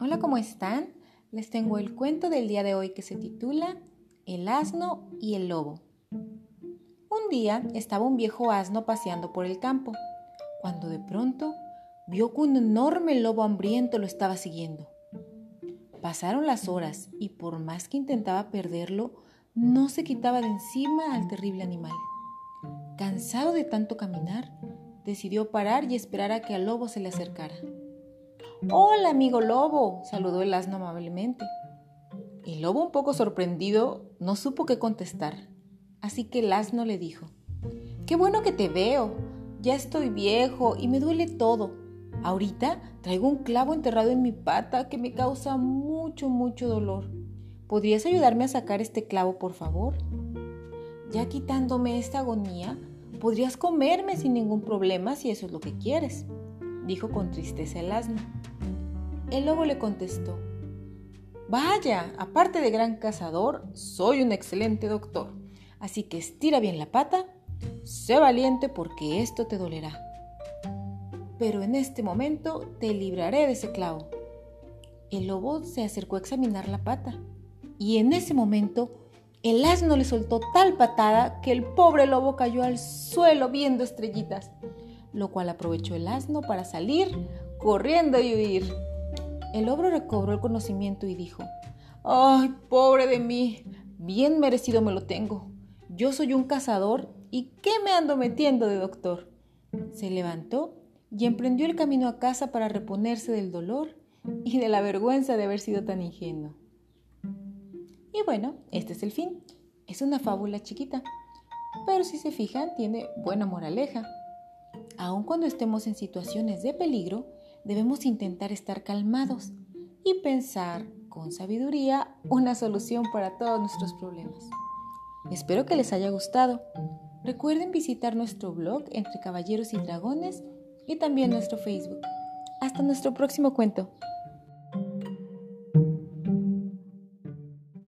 Hola, ¿cómo están? Les tengo el cuento del día de hoy que se titula El asno y el lobo. Un día estaba un viejo asno paseando por el campo, cuando de pronto vio que un enorme lobo hambriento lo estaba siguiendo. Pasaron las horas y por más que intentaba perderlo, no se quitaba de encima al terrible animal. Cansado de tanto caminar, decidió parar y esperar a que al lobo se le acercara. Hola, amigo lobo, saludó el asno amablemente. El lobo, un poco sorprendido, no supo qué contestar, así que el asno le dijo, Qué bueno que te veo, ya estoy viejo y me duele todo. Ahorita traigo un clavo enterrado en mi pata que me causa mucho, mucho dolor. ¿Podrías ayudarme a sacar este clavo, por favor? Ya quitándome esta agonía, podrías comerme sin ningún problema si eso es lo que quieres, dijo con tristeza el asno. El lobo le contestó, Vaya, aparte de gran cazador, soy un excelente doctor, así que estira bien la pata, sé valiente porque esto te dolerá. Pero en este momento te libraré de ese clavo. El lobo se acercó a examinar la pata y en ese momento el asno le soltó tal patada que el pobre lobo cayó al suelo viendo estrellitas, lo cual aprovechó el asno para salir corriendo y huir. El lobo recobró el conocimiento y dijo, ¡Ay, pobre de mí! Bien merecido me lo tengo. Yo soy un cazador y ¿qué me ando metiendo de doctor? Se levantó y emprendió el camino a casa para reponerse del dolor y de la vergüenza de haber sido tan ingenuo. Y bueno, este es el fin. Es una fábula chiquita, pero si se fijan tiene buena moraleja. Aun cuando estemos en situaciones de peligro, debemos intentar estar calmados y pensar con sabiduría una solución para todos nuestros problemas. Espero que les haya gustado. Recuerden visitar nuestro blog Entre Caballeros y Dragones y también nuestro Facebook. Hasta nuestro próximo cuento.